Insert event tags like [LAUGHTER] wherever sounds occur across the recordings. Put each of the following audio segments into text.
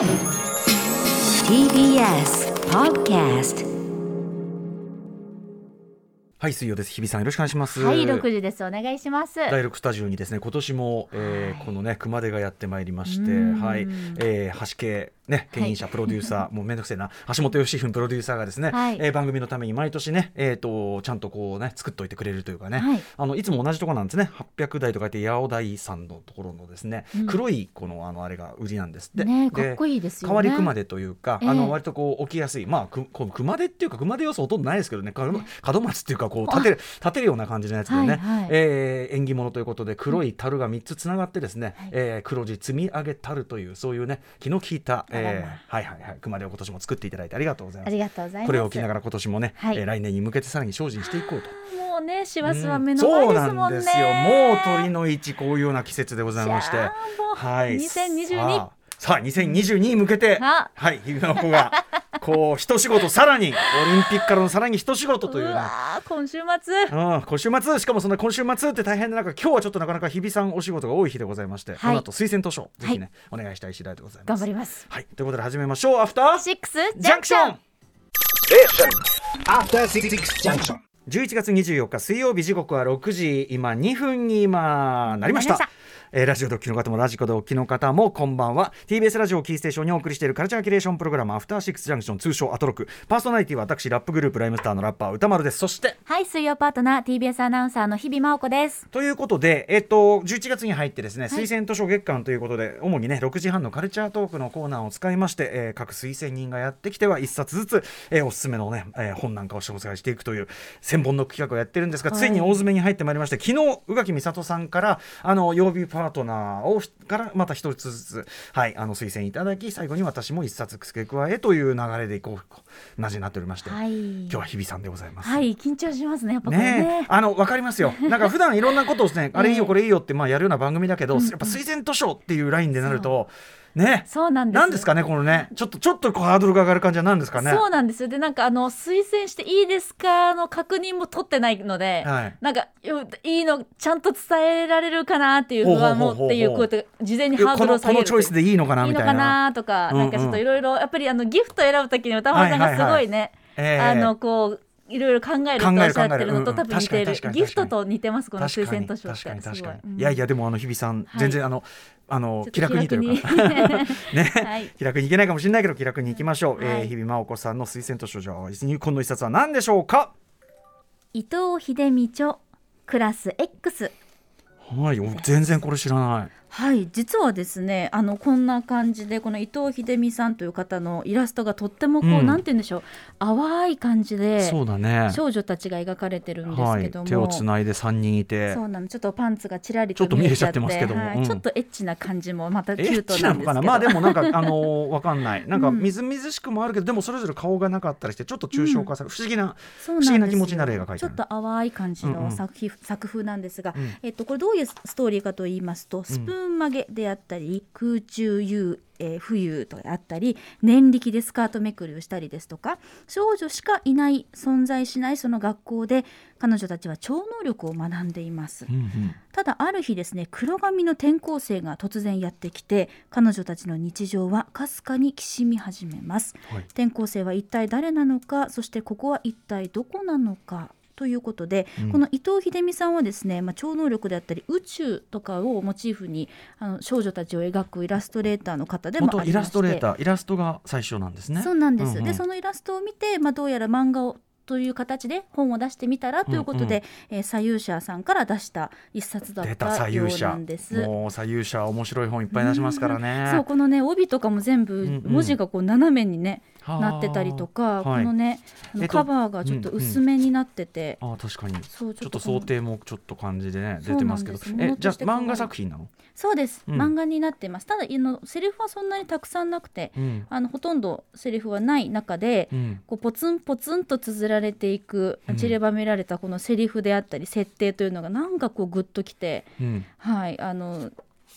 TBS Podcast はい水曜です。日比さんよろしくお願いします。はい、六時です。お願いします。第六スタジオにですね今年も、えーはい。このね熊手がやってまいりましてうん。はい、えー、橋系ね牽引者プロデューサー、もうめんどくせえな。[LAUGHS] 橋本義文プロデューサーがですね、はい。えー番組のために毎年ねえっ、とちゃんとこうね作っといてくれるというかね、はい。あのいつも同じところなんですね。800台とか言って八尾台さんのところのですね、うん。黒いこのあのあれが売りなんですって。ね、でかっこいいですよね。変わり熊手というか、ええ。あの割とこう置きやすい、まあ、くこう熊手っていうか熊手要素ほとんどないですけどね。か門松っていうかこう立てる立てるような感じのやつでね、はいはい。えー縁起物ということで黒い樽が3つつながってですね、はい。えー黒字積み上げ樽というそういうね気の利いた、えあらまーはいはいはい熊手を今年も作っていただいてありがとうございますあり。がとうございます。これを着ながら今年もね、はいえー来年に向けてさらに精進していこうと。もうね、師走はうん目の前そうですもんね。なんですよ。もう鳥の市こういうような季節でございまして、はい。2022さあさあ2022に向けて、あはい日比の子がこう一仕事さらにオリンピックからのさらに一仕事という今週末。うん、今週末しかもそんな今週末って大変な中今日はちょっとなかなか日比さんお仕事が多い日でございまして、この後推薦図書ぜひね、お願いしたい次第でございます。頑張ります。はい。ということで始めましょう。アフターシックスジャンクション After Six Junction. 11月24日水曜日時刻は6時今2分に今なりました。なりましたえーラジオドッキの方もラジコドッキの方もこんばんは。TBS ラジオをキーステーションにお送りしているカルチャーキュレーションプログラムアフターシックスジャンクション通称アトロクパーソナリティは私ラップグループライムスターのラッパー歌丸です。そしてはい、水曜パートナー TBS アナウンサーの日々真央子です。ということで、えっと、11月に入ってですね、はい。推薦図書月間ということで、主にね、6時半のカルチャートークのコーナーを使いまして、えー各推薦人がやってきては、1冊ずつ、えーおすすめのね、えー本なんかを紹介していくという、1000本の企画をやってるんですが、はいつい。に大詰めに入ってまいりまして、昨日、宇垣美里さんから、あの、曜日パートナーを、からまた一つずつ、はい、あの、推薦いただき、最後に私も1冊付け加えという流れでいこう、なじになっておりまして、はい。今日は日比さんでございます。はい、緊張しますね。やっぱねえね。あの分かりますよ、なんか普段いろんなことをね、あれいいよ、これいいよってまあやるような番組だけど、うんうんやっぱ推薦図書っていうラインでなると、ね、そうなんです。なんですかね、このね、ちょっとちょっとハードルが上がる感じはなんですかね。そうなんです。よ。で、なんかあの推薦していいですかの確認も取ってないので、はい。なんかよいいのちゃんと伝えられるかなっていう不安もっていうこうやって事前にハードルを下げるというのチョイスでいいのかないみたいな。いのかなとか、うんうん。なんかちょっといろいろやっぱりあのギフト選ぶときに歌丸さんがすごいね、ええ。あのこういろいろ考えるとおっしゃってるのと多分似てる、ギフトと似てますこの推薦図書って。いかに、うん。いやいやでもあの日比さん、はい全然あのあの気楽にというか。[LAUGHS] ね、[LAUGHS] はい。気楽にいけないかもしれないけど気楽にいきましょう、はい。えー日比真央子さんの推薦図書じゃあ入魂の一冊は何でしょうか？伊藤秀美著クラス X はい。お全然これ知らないはい実はですねあのこんな感じでこの伊藤秀美さんという方のイラストがとってもこう、うん。なんて言うんでしょう淡い感じでそうだね。少女たちが描かれてるんですはいけども、手をつないで3人いて。そうなのちょっとパンツがちらりとちょっと見えちゃってますけども。うん。はいちょっとエッチな感じもまたキュートチなんですけど。なまあでもなんかあのーわかんない。なんかうん。みずみずしくもあるけどでもそれぞれ顔がなかったりしてちょっと抽象化される、不思議な不思議な気持ちになる絵が描いてある。ちょっと淡い感じうんうん。の作品、作風なんですが、うん。えっと、これどういうストーリーかと言いますとスプーン曲げであったり、空中遊えー浮遊とあったり念力でスカートめくりをしたりですとか少女しかいない存在しないその学校で彼女たちは超能力を学んでいます。うんうん。ただある日ですね黒髪の転校生が突然やってきて彼女たちの日常はかすかにきしみ始めます。はい。転校生は一体誰なのかそしてここは一体どこなのかということで、うん。この伊藤秀美さんはですね、まあ、超能力であったり宇宙とかをモチーフにあの少女たちを描くイラストレーターの方でもありまして。元イラストレーターイラストが最初なんですね。そうなんです、うんうん。でそのイラストを見て、まあ、どうやら漫画をという形で本を出してみたらということで、えー左右者さんから出した一冊だっ出たたよう左右者なんです。もう左右者面白い本いっぱい出しますからね。そうこのね帯とかも全うん部うん。文字がこう斜めにね、はあなってたりとか、はいこのねあのえっとカバーがちょっと薄めになってて、あ確かに。そうちょっと想定もちょっと感じでね出てますけど。えじゃ漫画作品なの？そうです、うん。漫画になってます。ただあのセリフはそんなにたくさんなくてうん。あのほとんどセリフはない中で、うん。こうポツンポツンと綴られていくうん。散りばめられたこのセリフであったり設定というのがなんかこうグッときて、うん。はい、あの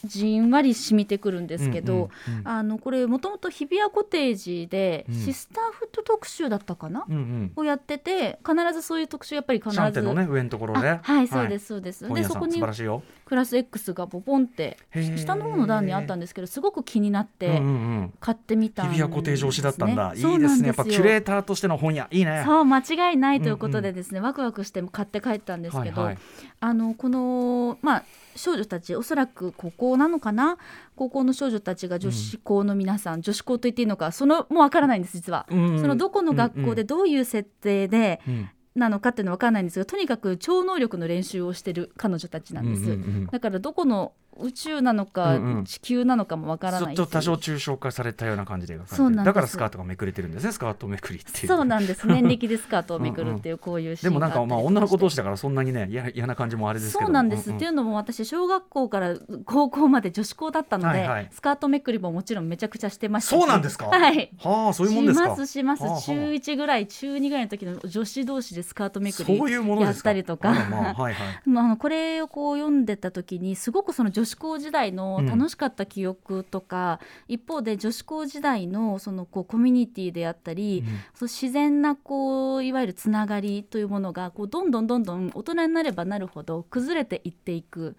じんわり染みてくるんですけど、うんうんうん。あのこれもともと日比谷コテージでうん。シスターフット特集だったかな、うんうん。をやってて必ずそういう特集やっぱり必ずシャンテのね上のところね。あはいそうですそうです、本屋さん素でそこにククラス X がポポンって下の方の段にあったんですけどすごく気になってうんうんうん。買ってみたんです、ね。日比谷固定上司だったんだ。いいですね。やっぱキュレーターとしての本屋。いいね。そう間違いないということでですね、ワクワクして買って帰ったんですけど、はいはい。あのこのまあ少女たちおそらく高校なのかな？高校の少女たちが女子校の皆さん、女子校と言っていいのかそのもうわからないんです実は、うんうん。そのどこの学校でどういう設定で、うん。なのかっていうのは分からないんですがとにかく超能力の練習をしてる彼女たちなんです、うんうんうん。だからどこの宇宙なのか、うんうん。地球なのかも分からないちょっと多少抽象化されたような感じでそうなんだからスカートがめくれてるんですね。スカートめくりっていう。そうなんです。年歴でスカートをめくるっていうこういうシーンでもなんかまあ女の子同士だからそんなにね嫌嫌な感じもあれですけどそうなんです、んん。っていうのも私小学校から [LAUGHS] 高校まで女子校だったので、はいはい。スカートめくりももちろんめちゃくちゃしてましたし。そうなんですか？はい。はあそういうもんですか？しますします、中1ぐらい中2ぐらいの時の女子同士でスカートめくりそういうものやっですか？たりとか。あらまあはいはい。[LAUGHS] まああのこれをこう読んでた時にすごくその女子校時代の楽しかった記憶とか、一方で女子校時代のそのこうコミュニティであったり、うん。そう自然なこういわゆるつながりというものがこうどんどんどんどん大人になればなるほど崩れていっていく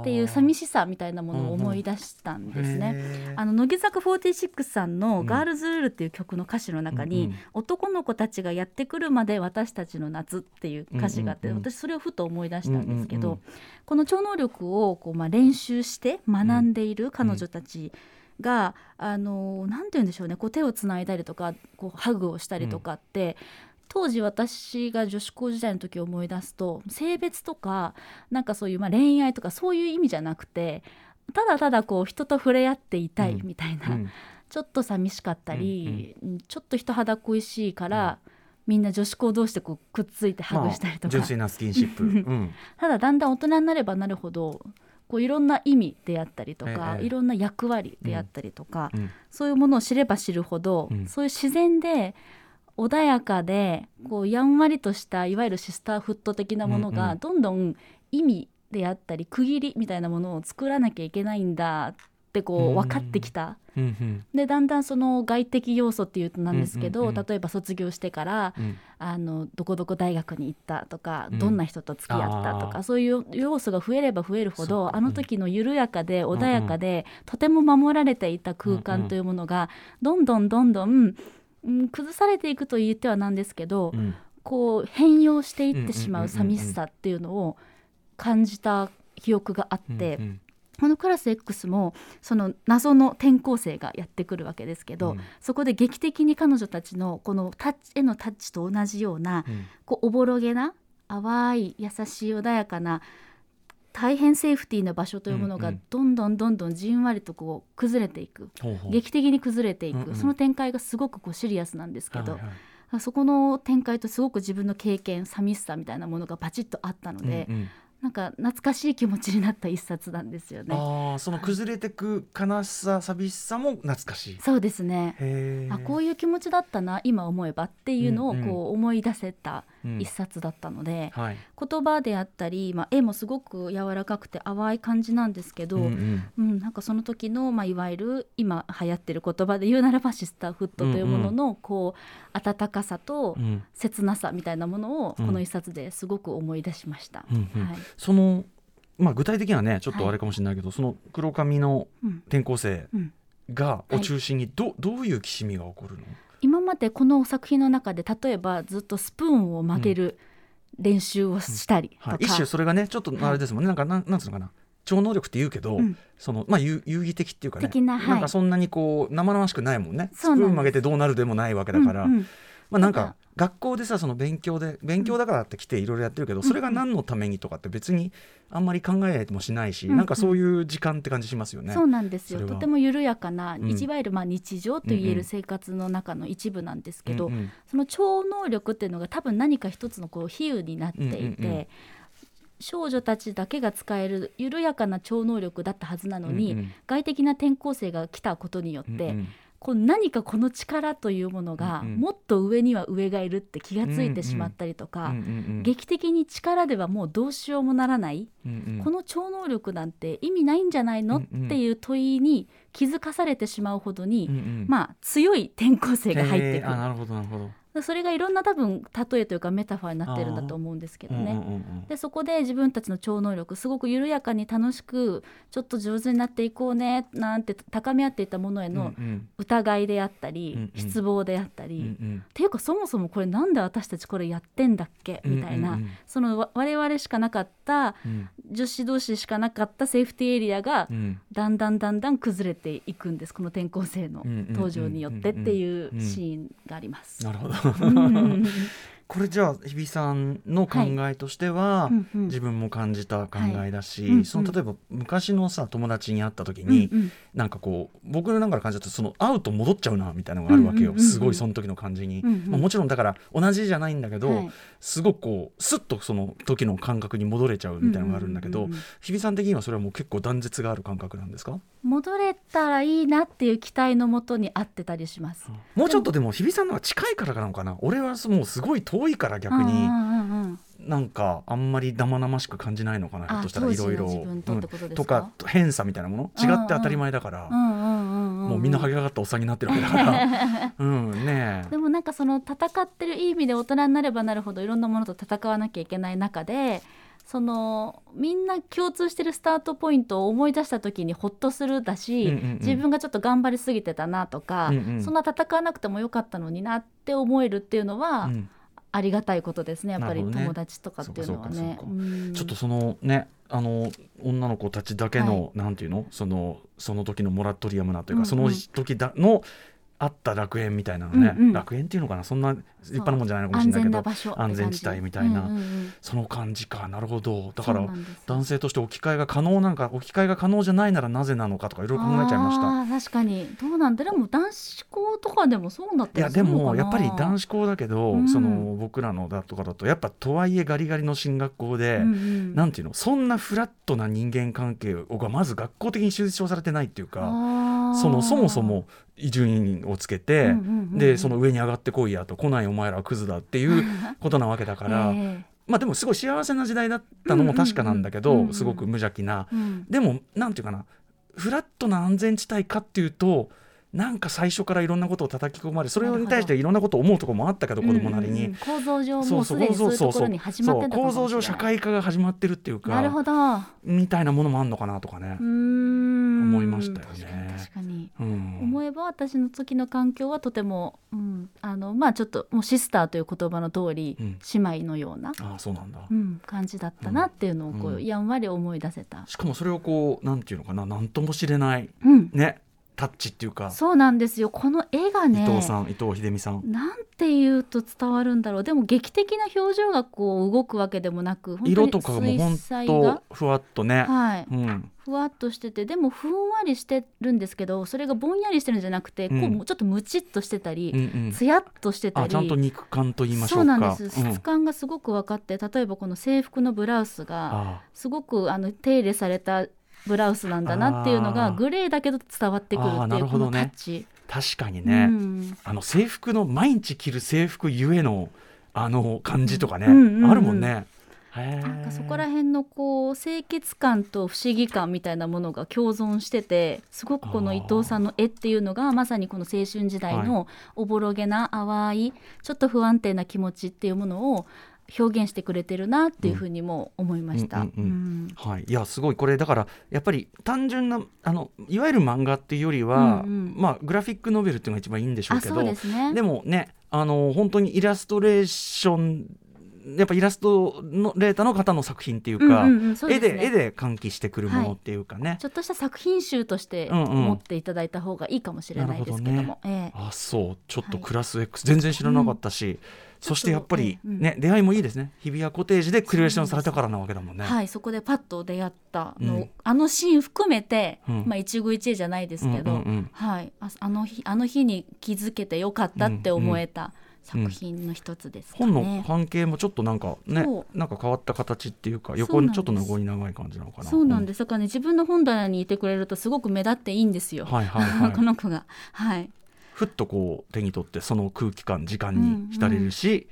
っていう寂ししさみたいなものを思い出したんですね。ねあの乃木坂46さんの「うん。ガールズルール」っていう曲の歌詞の中に、うんうん。男の子たちがやってくるまで私たちの夏っていう歌詞があって、うんうんうん。私それをふと思い出したんですけど、うんうんうん。この超能力をこう、まあ、練習して学んでいる彼女たちが、あのなんて言うんでしょうね。こう手をつないだりとかこうハグをしたりとかって、当時私が女子校時代の時を思い出すと性別とかなんかそういうまあ恋愛とかそういう意味じゃなくてただただこう人と触れ合っていたいみたいな、うん。ちょっと寂しかったり、うんちょっと人肌恋しいから、みんな女子校同士でこうくっついてハグしたりとか、まあ純粋なスキンシップ。うん。[LAUGHS] ただだんだん大人になればなるほどこういろんな意味であったりとか、ええいろんな役割であったりとか、うんそういうものを知れば知るほど、うん。そういう自然で穏やかでこうやんわりとしたいわゆるシスターフット的なものがどんどん意味であったり区切りみたいなものを作らなきゃいけないんだってこうん。う分かってきた。うんうん。でだんだんその外的要素っていうとなんですけど、うんうんうん。例えば卒業してからうん。あのどこどこ大学に行ったとか、うん。どんな人と付き合ったとかそういう要素が増えれば増えるほどあの時の緩やかで穏やかで、とても守られていた空間というものがどんどんどんどん、うん、崩されていくと言ってはなんですけど、うん。こう変容していってしまううんうんうんうん。寂しさっていうのを感じた記憶があって。うんこのクラス X もその謎の転校生がやってくるわけですけど、うん。そこで劇的に彼女たちのこのタッチ絵のタッチと同じようなうん。こうおぼろげな淡い優しい穏やかな大変セーフティーな場所というものがどんどんどんどんじんわりとこう崩れていく、ほうほう。劇的に崩れていく、うんうん。その展開がすごくこうシリアスなんですけど、はいはい。そこの展開とすごく自分の経験寂しさみたいなものがバチッとあったので、うんうんなんか懐かしい気持ちになった一冊なんですよね。ああその崩れてく悲しさ寂しさも懐かしいそうですね。へあこういう気持ちだったな今思えばっていうのをこう思い出せたうん一冊だったので、はい。言葉であったり、まあ、絵もすごく柔らかくて淡い感じなんですけど、ううん。んうんなんかその時の、まあ、いわゆる今流行ってる言葉で言うならばシスターフットというものの、こう温かさとうん。切なさみたいなものをうん。この一冊ですごく思い出しました。うんうん。はい。そのまあ具体的にはねちょっとあれかもしれないけど、その黒髪のうん。転校生うん。がを中心にど,、どういうきしみが起こるの？今までこの作品の中で例えばずっとスプーンを曲げる練習をしたりとか、はい、一種それがねちょっとあれですもんね、なんかなんなんつうのかな。超能力って言うけど、うん。そのまあ遊遊戯的っていうかね。的なはい。んかそんなにこう生々しくないもんね。スプーン曲げてどうなるでもないわけだから、うんうん。まあなんか学校でさその勉強で勉強だからって来ていろいろやってるけど、それが何のためにとかって別にあんまり考えもしないし、うん。うんなんかそういう時間って感じしますよね。そうなんですよ。とても緩やかな、うん。いわゆるまあ日常といえる生活の中の一部なんですけど、うんうん。その超能力っていうのが多分何か一つのこう比喩になっていて、うんうんうん。少女たちだけが使える緩やかな超能力だったはずなのに、うんうん。外的な転校生が来たことによって、うんうんこう何かこの力というものが、うんうん。もっと上には上がいるって気がついてしまったりとか、うんうんうん劇的に力ではもうどうしようもならない、うんうん。この超能力なんて意味ないんじゃないの、うんうんっていう問いに気づかされてしまうほどに、うんうん。まあ強い転校生が入ってくる、なるほどなるほどそれがいろんな多分例えというかメタファーになってるんだと思うんですけどね。うんうんうんでそこで自分たちの超能力すごく緩やかに楽しくちょっと上手になっていこうねなんて高め合っていたものへうんのうん。疑いであったり、うんうん。失望であったり、うんうん。っていうかそもそもこれなんで私たちこれやってんだっけ？みたいな、うん。うんうんそのわ我々しかなかったうん。女子同士しかなかったセーフティーエリアがうん。だんだんだんだん崩れていくんですこの転校生のうんうんうんうん登場によってっていうシーンがあります。なるほど。うんこれじゃあ日比さんの考えとしては、うんうん。自分も感じた考えだし、はい。うんうん。その例えば昔のさ友達に会った時に、うんうん。なんかこう僕の中で感じだとその会うと戻っちゃうなみたいなのがあるわけよ、うんうんうんうん。すごいその時の感じに、うんうん。まあ、もちろんだから同じじゃないんだけど、はいすごくこうスッとその時の感覚に戻れちゃうみたいなのがあるんだけど、うんうんうんうん。日比さん的にはそれはもう結構断絶がある感覚なんですか、戻れたらいいなっていう期待のもとに合ってたりします。もうちょっとでも日比さんの方が近いからなのかな。俺はもうすごい遠いから逆に。うんうんうんうん。なんかあんまり生々しく感じないのかなあひょっとしたらいろいろとか？偏差みたいなもの？違って当たり前だから、うんうんうんうんもうみんなはげ上がったおっさんになってるわけだから。[LAUGHS] うんねえ。でもなんかその戦ってるいい意味で大人になればなるほどいろんなものと戦わなきゃいけない中でそのみんな共通してるスタートポイントを思い出した時にホッとするだし、うんうんうん。自分がちょっと頑張りすぎてたなとか、うんうん。そんな戦わなくてもよかったのになって思えるっていうのは、うん。ありがたいことですねやっぱり友達とかっていうのはね。そうかそうか。うん。ちょっとそのねあの女の子たちだけの、なんていうの？そのその時のモラトリアムなというか、うんうん。その時だのあった楽園みたいなのね、うんうん。楽園っていうのかな。そんな立派なもんじゃないのかもし安れないけど全な場所安全地帯。みたいな、うんうんうん。その感じか。なるほど。だから男性として置き換えが可能なんか置き換えが可能じゃないならなぜなのかとかいろいろ考えちゃいました。確かに。どうなんだでも男子校とかでもそうなったいやでもやっぱり男子校だけど、うんその僕らのだとかだとやっぱとはいえガリガリの進学校で、うんうん。なんていうの？そんなフラットな人間関係がまず学校的に推奨されてないっていうかそのそもそも順位をつけて、うんうんうんうんでその上に上がってこいやと来ないお前らはクズだっていうことなわけだから、[LAUGHS] えまあでもすごい幸せな時代だったのも確かなんだけど、うんうんうんうん。すごく無邪気な。えうん。でもなんていうかなフラットな安全地帯かっていうとなんか最初からいろんなことを叩き込まれそれに対していろんなことを思うところもあったけど子供なりに、うんうんうん。構造上もうすでにそういうところに始まってた構造上社会化が始まってるっていうかなるほど。うみたいなものもあんのかなとかね。ー、んましたよね。確かにうん。思えば私の時の環境はとても、うん、あのまあちょっともうシスターという言葉の通り、うん。姉妹のような、ああそうなんだ、うん、感じだったなっていうのをこう、うん。やんわり思い出せた、しかもそれをこうなんていうのかななんとも知れないうん、ねタッチっていうか、そうなんですよ。この絵がね伊藤さん伊藤秀美さん。なんて言うと伝わるんだろう。でも劇的な表情がこう動くわけでもなく色とかがもうほん水彩がとふわっとね、はい。うん、ふわっとしててでもふんわりしてるんですけどそれがぼんやりしてるんじゃなくて、こううんもうちょっとムチっとしてたり、うんうん。つやっとしてたり。あちゃんと肉感と言いましょそううかなんです。質感がすごく分かって、例えばこの制服のブラウスがあ。すごくあの手入れされたブラウスなんだなっていうのがグレーだけど伝わってくるっていうこのタッチ。確かにね、うん。あの制服の毎日着る制服ゆえのあの感じとかね、あるもんね。なんかそこら辺のこう清潔感と不思議感みたいなものが共存しててすごくこの伊藤さんの絵っていうのがまさにこの青春時代のおぼろげな淡いちょっと不安定な気持ちっていうものを表現してくれてるなっていうふうにも思いました。はい、いやすごい。これだからやっぱり単純なあのいわゆる漫画っていうよりは、うんうん。まあグラフィックノベルっていうのが一番いいんでしょうあけどね。でもねあの本当にイラストレーションやっぱイラストのレーターの方の作品っていうか、絵で絵で喚起してくるものっていうかね、ちょっとした作品集として持っていただいた方がいいかもしれないですけども、ええ。あそう。ちょっとはい。クラス X、全然知らなかったし、そしてやっぱりちょっとね、出会いもいいですね。日比谷コテージでクリエーションされたからなわけだもんね。はい、そこでパッと出会ったの、うん。あのシーン含めて、うん。まあ一期一会じゃないですけど、うんうんうん。はい、ああの日あの日に気づけてよかったって思えた作品の一つですかね。本の関係もちょっとなんかねそなんか変わった形っていうか横にちょっと横に長い感じなのかな。そうなんですす。だからね自分の本棚にいてくれるとすごく目立っていいんですよ。はいはいはい。[LAUGHS] この子が、はい、ふっとこう手に取ってその空気感時間に浸れるし、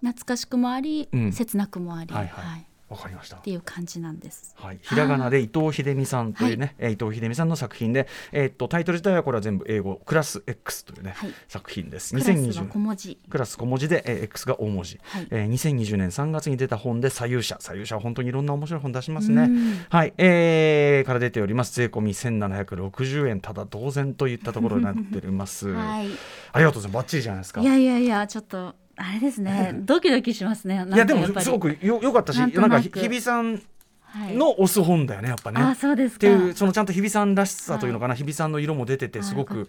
懐かしくもあり、うん。切なくもあり、はい。はいわかりました。っていう感じなんです。はい、ひらがなで伊藤秀美さんというね、えー伊藤秀美さんの作品で、えーっとタイトル自体はこれは全部英語クラス X というね、はい。作品です。クラスは2020小文字。クラス小文字で、えー X が大文字、はい。えー2020年3月に出た本で左右者。左右者は本当にいろんな面白い本出しますね。うん。はい、えーから出ております。税込み1760円ただ同然といったところになっております、[LAUGHS] はい。ありがとうございます。バッチリじゃないですか。いやいやいやちょっとあれですね。[LAUGHS] ドキドキしますね。いやでもすごくよよかったしなんかひ日比さんはい。の押す本だよねやっぱね。あそうですか。っていうそのちゃんと日比さんらしさというのかな、日比さんの色も出ててすごあく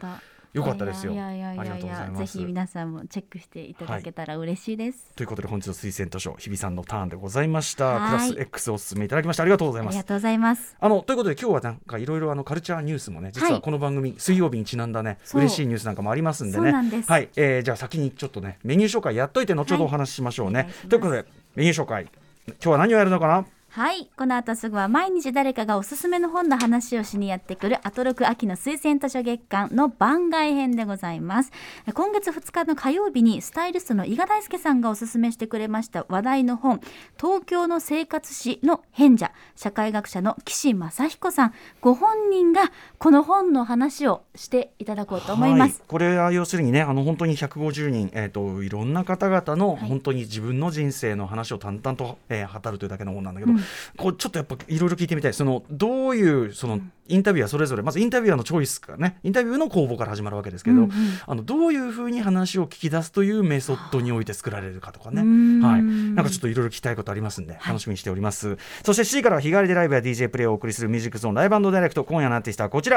よかった良かったですよありがとうございます。ぜひ皆さんもチェックしていただけたら嬉しいです。ということで本日の推薦図書日比さんのターンでございました。はい。クラス X をお勧めいただきましてありがとうございます。ありがとうございます。あのということで今日はなんかいろいろあのカルチャーニュースもね実はこの番組、水曜日にちなんだね嬉しいニュースなんかもありますんでね。はい、えーじゃあ先にちょっとねメニュー紹介やっといて後ほどお話ししましょうね、ということでメニュー紹介。今日は何をやるのかな？はいこの後すぐは毎日誰かがおすすめの本の話をしにやってくるアトロク秋の推薦図書月間の番外編でございます。今月2日の火曜日にスタイリストの伊賀大輔さんがおすすめしてくれました話題の本東京の生活史の変者社会学者の岸正彦さん。ご本人がこの本の話をしていただこうと思います、はい、これは要するにねあの本当に150人、えー、といろんな方々のはい。本当に自分の人生の話を淡々と、えー語るというだけの本なんだけど、こうちょっとやっぱいろいろ聞いてみたい。そのどういうそのインタビュアーそれぞれまずインタビュアーのチョイスからねインタビューの公募から始まるわけですけど、うんうん。あのどういうふうに話を聞き出すというメソッドにおいて作られるかとかね、はい、なんかちょっといろいろ聞きたいことありますんで楽しみにしております、そして7時からは日替わりでライブや DJ プレイをお送りするミュージックゾーンライブダイレクト今夜のアーティストはこちら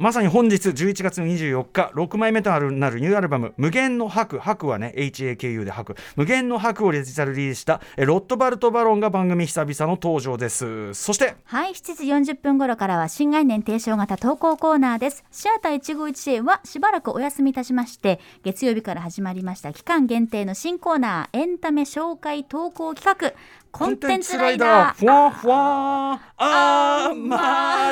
まさに本日11月24日6枚目となるニューアルバム「無限の白」白はね HAKU で白。無限の白をデジタルリリースしたえロットバルト・バロンが番組久々の登場です。そして。はい、7時40分頃からは新概念提唱型投稿コーナーです。シアター151はしばらくお休みいたしまして、月曜日から始まりました期間限定の新コーナー、エンタメ紹介投稿企画、コンテンツライダー。ふわふわアーマ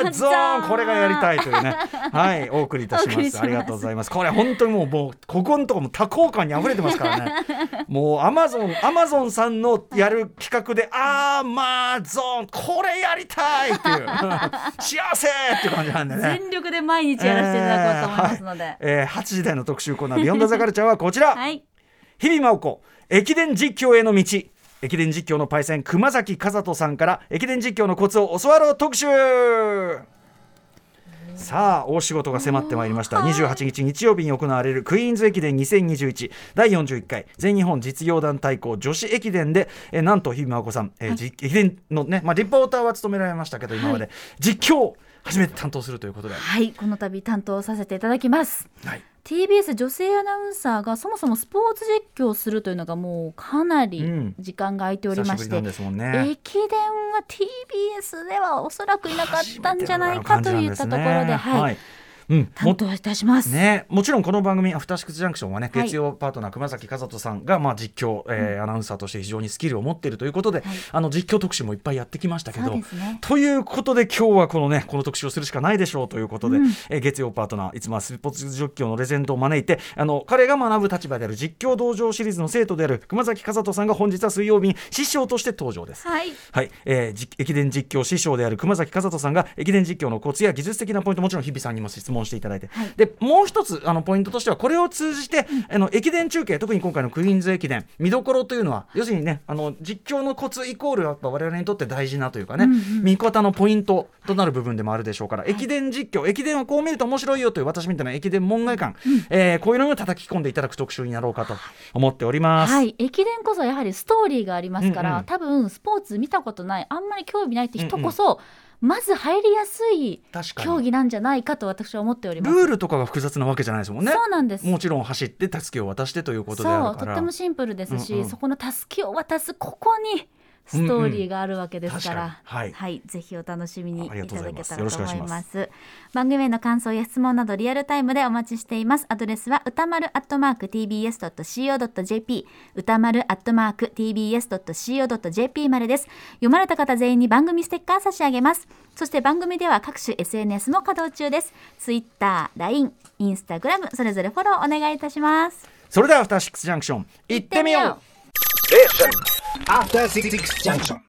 ーゾーン。これがやりたいというね。はい。[LAUGHS] お送りいたします。ありがとうございます。これ本当にもうもうここのとこも多幸感に溢れてますからね。[LAUGHS] もうアマゾンアマゾンさんのやる企画でアーマーゾーン。これやりたいっていう。[LAUGHS] 幸せっていう感じなんでね。全力で毎日やらせていただこうと思いますので。はいえー8時台の特集コーナー「ビヨンドザカルチャーはこちら、はい。日々真央子駅伝実況への道駅伝実況のパイセン熊崎和人さんから駅伝実況のコツを教わろう特集。さあ大仕事が迫ってまいりました。28日日曜日に行われるクイーンズ駅伝2021第41回全日本実業団対抗女子駅伝でえなんと日々真央子さん、えーじ駅伝のね、まあ、リポーターは務められましたけど今まで、実況を初めて担当するということで、はい、この度担当させていただきます。はい、TBS 女性アナウンサーがそもそもスポーツ実況をするというのがもうかなりうん。時間が空いておりまして。駅伝は TBS ではおそらくいなかったんじゃないかといったところで、はい、うん、も担当いたします。ね、もちろんこの番組「アフターシックスジャンクション」はね、はい月曜パートナー熊崎和人さんが、まあ、実況、えーアナウンサーとして非常にスキルを持っているということで、はいあの実況特集もいっぱいやってきましたけどね。ということで今日はこのねこの特集をするしかないでしょうということで、うんえー月曜パートナーいつもはスポーツ実況のレジェンドを招いてあの彼が学ぶ立場である実況道場シリーズの生徒である熊崎和人さんが本日は水曜日に師匠として登場です。はい。はい、えーじ駅伝実況師匠である熊崎和人さんが駅伝実況のコツや技術的なポイントもちろん日比さんにも質問していただいて、はい。でもう一つあのポイントとしてはこれを通じて、あの駅伝中継特に今回のクイーンズ駅伝見どころというのは要するにねあの実況のコツイコールやっぱ我々にとって大事なというかね、うんうん。見方のポイントとなる部分でもあるでしょうから、駅伝実況駅伝はこう見ると面白いよという私みたいな駅伝門外観、えーこういうのを叩き込んでいただく特集になろうかと思っております。はい、駅伝こそやはりストーリーがありますから、うんうん。多分スポーツ見たことないあんまり興味ないって人こそ、まず入りやすい競技なんじゃないかと私は思っておりルます。ールとかが複雑なわけじゃないですもんね。そうなんです。もちろん走ってたすきを渡してということであそうとってもシンプルですし、うんうんそこのたすきを渡すここにストーリーがあるわけですから、うんうん。確かに。はい。ぜひお楽しみにいただけたらと思いまます。番組への感想や質問などリアルタイムでお待ちしています。アドレスは歌丸アットマーク tbs.co.jp 歌丸アットマーク tbs.co.jp までです。読まれた方全員に番組ステッカー差し上げます。そして番組では各種 SNS も稼働中です。Twitter、LINE、Instagram それぞれフォローお願いいたします。それではアフターシックスジャンクション行ってみよう After Six Junction.